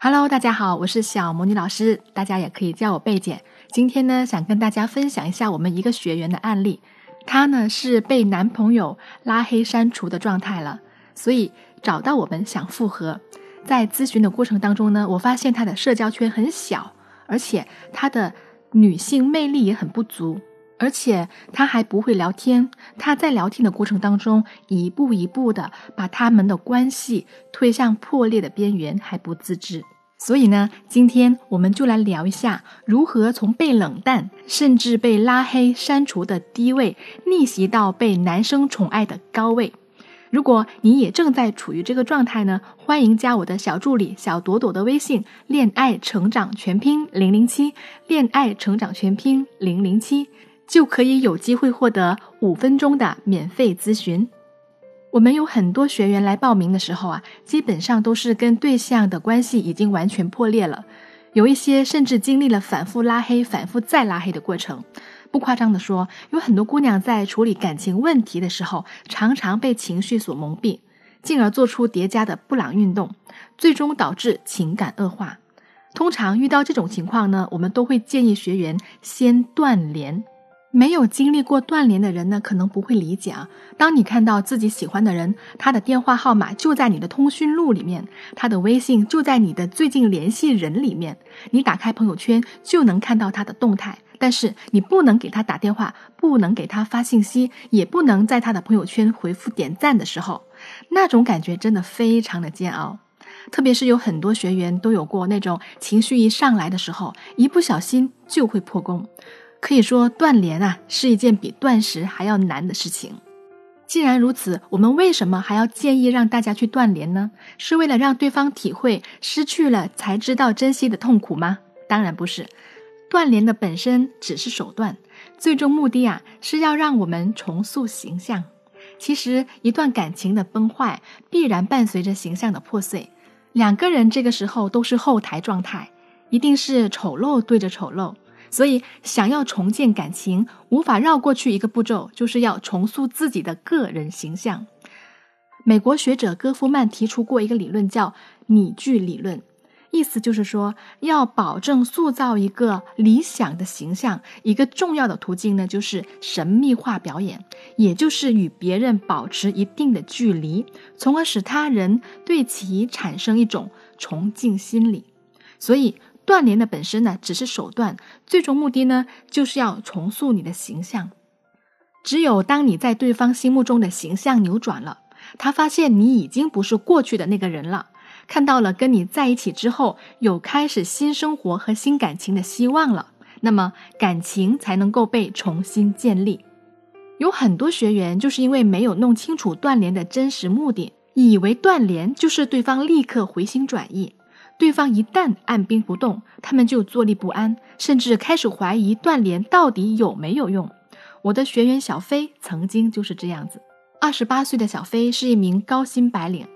Hello，大家好，我是小魔女老师，大家也可以叫我贝姐。今天呢，想跟大家分享一下我们一个学员的案例。她呢是被男朋友拉黑删除的状态了，所以找到我们想复合。在咨询的过程当中呢，我发现她的社交圈很小，而且她的女性魅力也很不足，而且他还不会聊天。他在聊天的过程当中，一步一步的把他们的关系推向破裂的边缘，还不自知。所以呢，今天我们就来聊一下如何从被冷淡，甚至被拉黑、删除的低位，逆袭到被男生宠爱的高位。如果你也正在处于这个状态呢，欢迎加我的小助理小朵朵的微信“恋爱成长全拼零零七”，恋爱成长全拼零零七，就可以有机会获得五分钟的免费咨询。我们有很多学员来报名的时候啊，基本上都是跟对象的关系已经完全破裂了，有一些甚至经历了反复拉黑、反复再拉黑的过程。不夸张的说，有很多姑娘在处理感情问题的时候，常常被情绪所蒙蔽，进而做出叠加的布朗运动，最终导致情感恶化。通常遇到这种情况呢，我们都会建议学员先断联。没有经历过断联的人呢，可能不会理解啊。当你看到自己喜欢的人，他的电话号码就在你的通讯录里面，他的微信就在你的最近联系人里面，你打开朋友圈就能看到他的动态，但是你不能给他打电话，不能给他发信息，也不能在他的朋友圈回复点赞的时候，那种感觉真的非常的煎熬。特别是有很多学员都有过那种情绪一上来的时候，一不小心就会破功。可以说断联啊是一件比断食还要难的事情。既然如此，我们为什么还要建议让大家去断联呢？是为了让对方体会失去了才知道珍惜的痛苦吗？当然不是。断联的本身只是手段，最终目的啊是要让我们重塑形象。其实一段感情的崩坏必然伴随着形象的破碎，两个人这个时候都是后台状态，一定是丑陋对着丑陋。所以，想要重建感情，无法绕过去一个步骤，就是要重塑自己的个人形象。美国学者戈夫曼提出过一个理论，叫拟剧理论，意思就是说，要保证塑造一个理想的形象，一个重要的途径呢，就是神秘化表演，也就是与别人保持一定的距离，从而使他人对其产生一种崇敬心理。所以。断联的本身呢，只是手段，最终目的呢，就是要重塑你的形象。只有当你在对方心目中的形象扭转了，他发现你已经不是过去的那个人了，看到了跟你在一起之后有开始新生活和新感情的希望了，那么感情才能够被重新建立。有很多学员就是因为没有弄清楚断联的真实目的，以为断联就是对方立刻回心转意。对方一旦按兵不动，他们就坐立不安，甚至开始怀疑断联到底有没有用。我的学员小飞曾经就是这样子。二十八岁的小飞是一名高薪白领，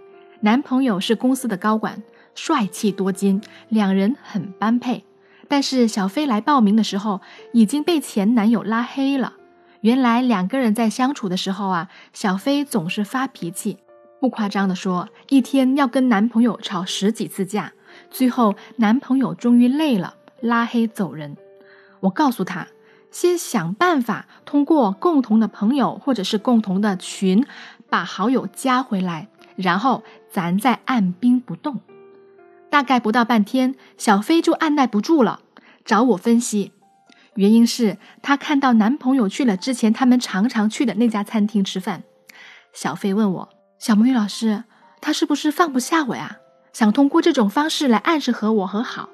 男朋友是公司的高管，帅气多金，两人很般配。但是小飞来报名的时候已经被前男友拉黑了。原来两个人在相处的时候啊，小飞总是发脾气，不夸张的说，一天要跟男朋友吵十几次架。最后，男朋友终于累了，拉黑走人。我告诉他，先想办法通过共同的朋友或者是共同的群，把好友加回来，然后咱再按兵不动。大概不到半天，小飞就按耐不住了，找我分析。原因是她看到男朋友去了之前他们常常去的那家餐厅吃饭。小飞问我：“小魔女老师，他是不是放不下我呀？”想通过这种方式来暗示和我和好，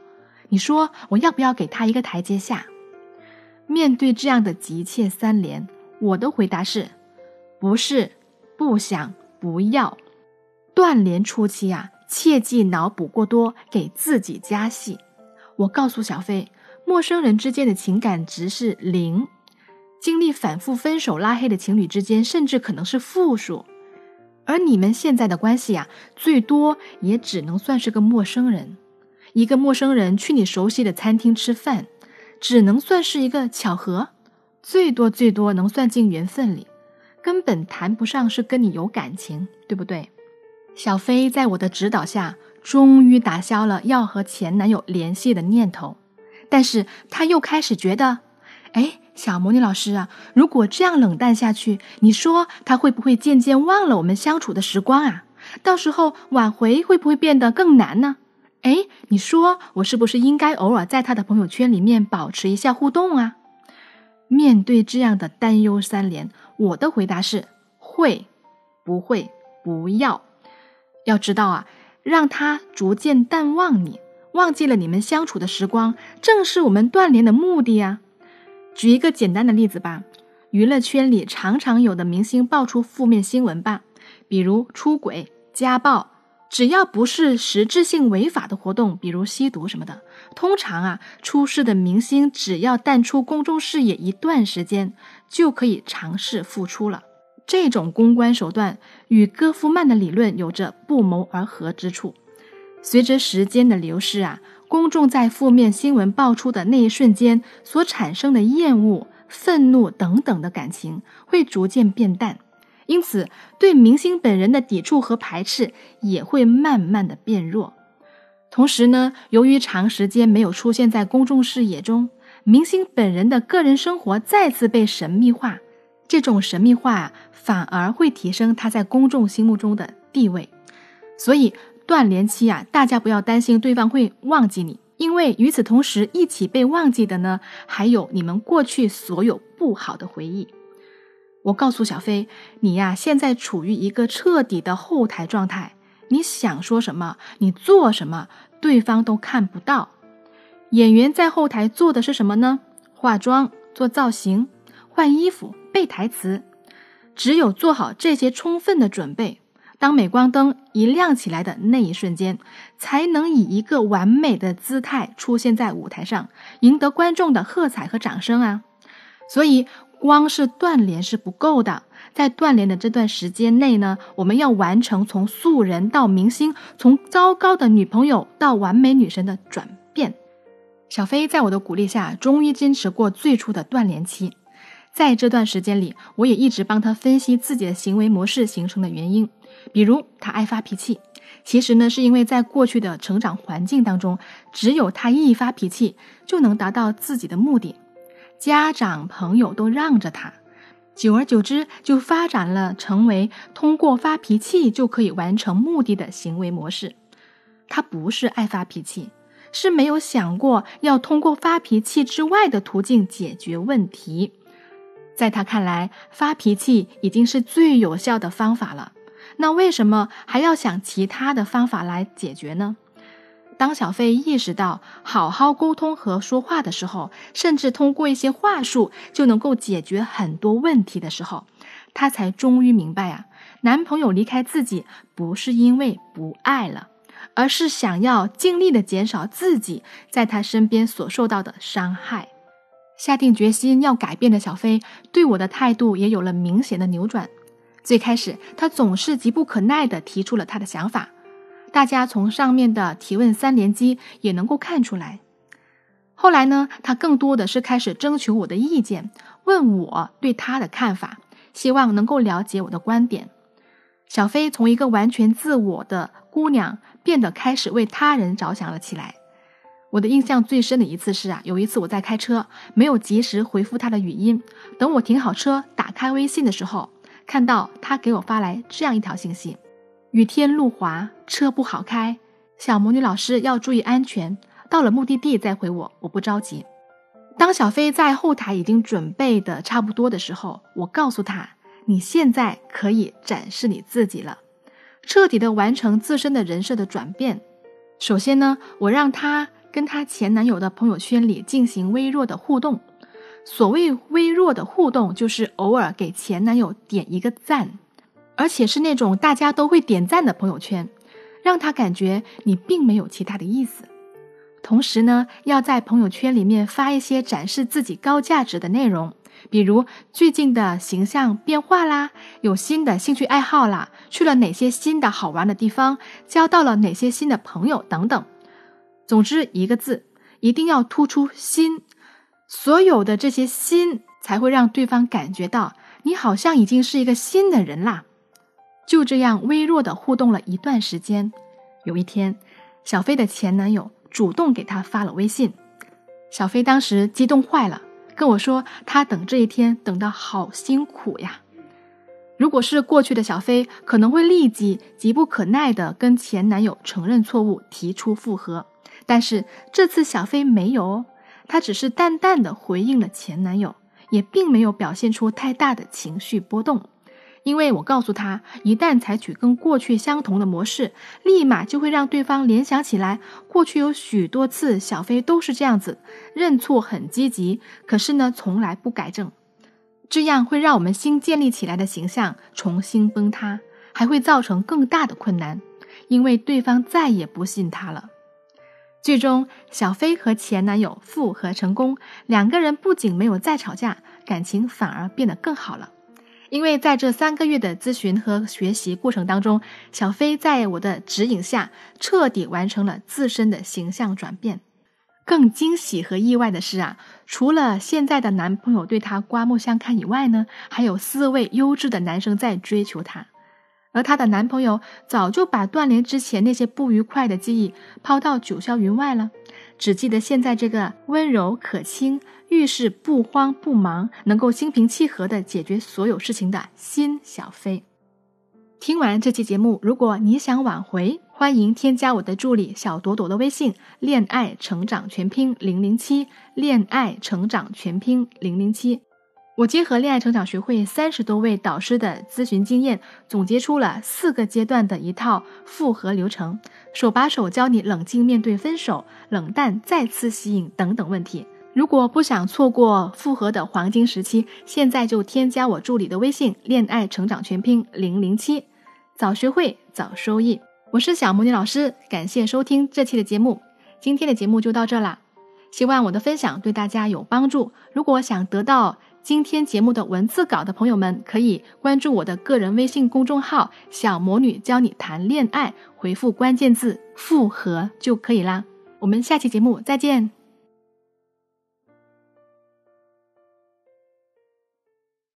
你说我要不要给他一个台阶下？面对这样的急切三连，我的回答是：不是，不想，不要。断联初期啊，切忌脑补过多，给自己加戏。我告诉小飞，陌生人之间的情感值是零，经历反复分手拉黑的情侣之间，甚至可能是负数。而你们现在的关系呀，最多也只能算是个陌生人。一个陌生人去你熟悉的餐厅吃饭，只能算是一个巧合，最多最多能算进缘分里，根本谈不上是跟你有感情，对不对？小飞在我的指导下，终于打消了要和前男友联系的念头。但是她又开始觉得，哎，小魔女老师啊，如果这样冷淡下去，你说他会不会渐渐忘了我们相处的时光啊？到时候挽回会不会变得更难呢？哎，你说我是不是应该偶尔在他的朋友圈里面保持一下互动啊？面对这样的担忧三连，我的回答是：会，不会，不要。要知道啊，让他逐渐淡忘你，忘记了你们相处的时光，正是我们断联的目的呀。举一个简单的例子吧，娱乐圈里常常有的明星爆出负面新闻吧，比如出轨、家暴。只要不是实质性违法的活动，比如吸毒什么的，通常啊，出事的明星只要淡出公众视野一段时间，就可以尝试复出了。这种公关手段与戈夫曼的理论有着不谋而合之处。随着时间的流逝啊，公众在负面新闻爆出的那一瞬间所产生的厌恶、愤怒等等的感情会逐渐变淡。因此，对明星本人的抵触和排斥也会慢慢的变弱。同时呢，由于长时间没有出现在公众视野中，明星本人的个人生活再次被神秘化。这种神秘化，反而会提升他在公众心目中的地位。所以，断联期啊，大家不要担心对方会忘记你，因为与此同时，一起被忘记的呢，还有你们过去所有不好的回忆。我告诉小飞，你呀，现在处于一个彻底的后台状态。你想说什么，你做什么，对方都看不到。演员在后台做的是什么呢？化妆、做造型、换衣服、背台词。只有做好这些充分的准备，当镁光灯一亮起来的那一瞬间，才能以一个完美的姿态出现在舞台上，赢得观众的喝彩和掌声啊！所以。光是断联是不够的，在断联的这段时间内呢，我们要完成从素人到明星，从糟糕的女朋友到完美女神的转变。小飞在我的鼓励下，终于坚持过最初的断联期。在这段时间里，我也一直帮他分析自己的行为模式形成的原因，比如他爱发脾气，其实呢是因为在过去的成长环境当中，只有他一发脾气就能达到自己的目的。家长朋友都让着他，久而久之就发展了成为通过发脾气就可以完成目的的行为模式。他不是爱发脾气，是没有想过要通过发脾气之外的途径解决问题。在他看来，发脾气已经是最有效的方法了。那为什么还要想其他的方法来解决呢？当小飞意识到好好沟通和说话的时候，甚至通过一些话术就能够解决很多问题的时候，她才终于明白啊，男朋友离开自己不是因为不爱了，而是想要尽力的减少自己在他身边所受到的伤害。下定决心要改变的小飞，对我的态度也有了明显的扭转。最开始，他总是急不可耐地提出了他的想法。大家从上面的提问三连击也能够看出来。后来呢，他更多的是开始征求我的意见，问我对他的看法，希望能够了解我的观点。小飞从一个完全自我的姑娘，变得开始为他人着想了起来。我的印象最深的一次是啊，有一次我在开车，没有及时回复他的语音，等我停好车，打开微信的时候，看到他给我发来这样一条信息。雨天路滑，车不好开，小魔女老师要注意安全。到了目的地再回我，我不着急。当小飞在后台已经准备的差不多的时候，我告诉他：“你现在可以展示你自己了，彻底的完成自身的人设的转变。首先呢，我让他跟他前男友的朋友圈里进行微弱的互动。所谓微弱的互动，就是偶尔给前男友点一个赞。”而且是那种大家都会点赞的朋友圈，让他感觉你并没有其他的意思。同时呢，要在朋友圈里面发一些展示自己高价值的内容，比如最近的形象变化啦，有新的兴趣爱好啦，去了哪些新的好玩的地方，交到了哪些新的朋友等等。总之一个字，一定要突出新。所有的这些新，才会让对方感觉到你好像已经是一个新的人啦。就这样微弱的互动了一段时间，有一天，小飞的前男友主动给她发了微信。小飞当时激动坏了，跟我说她等这一天等得好辛苦呀。如果是过去的小飞，可能会立即急不可耐地跟前男友承认错误，提出复合。但是这次小飞没有哦，她只是淡淡的回应了前男友，也并没有表现出太大的情绪波动。因为我告诉她，一旦采取跟过去相同的模式，立马就会让对方联想起来，过去有许多次小飞都是这样子，认错很积极，可是呢，从来不改正，这样会让我们新建立起来的形象重新崩塌，还会造成更大的困难，因为对方再也不信他了。剧中，小飞和前男友复合成功，两个人不仅没有再吵架，感情反而变得更好了。因为在这三个月的咨询和学习过程当中，小飞在我的指引下，彻底完成了自身的形象转变。更惊喜和意外的是啊，除了现在的男朋友对她刮目相看以外呢，还有四位优质的男生在追求她。而她的男朋友早就把断联之前那些不愉快的记忆抛到九霄云外了，只记得现在这个温柔可亲、遇事不慌不忙、能够心平气和地解决所有事情的新小飞。听完这期节目，如果你想挽回，欢迎添加我的助理小朵朵的微信“恋爱成长全拼零零七”，恋爱成长全拼零零七。我结合恋爱成长学会三十多位导师的咨询经验，总结出了四个阶段的一套复合流程，手把手教你冷静面对分手、冷淡再次吸引等等问题。如果不想错过复合的黄金时期，现在就添加我助理的微信“恋爱成长全拼零零七”，早学会早收益。我是小魔女老师，感谢收听这期的节目。今天的节目就到这啦，希望我的分享对大家有帮助。如果想得到今天节目的文字稿的朋友们，可以关注我的个人微信公众号“小魔女教你谈恋爱”，回复关键字“复合”就可以啦。我们下期节目再见。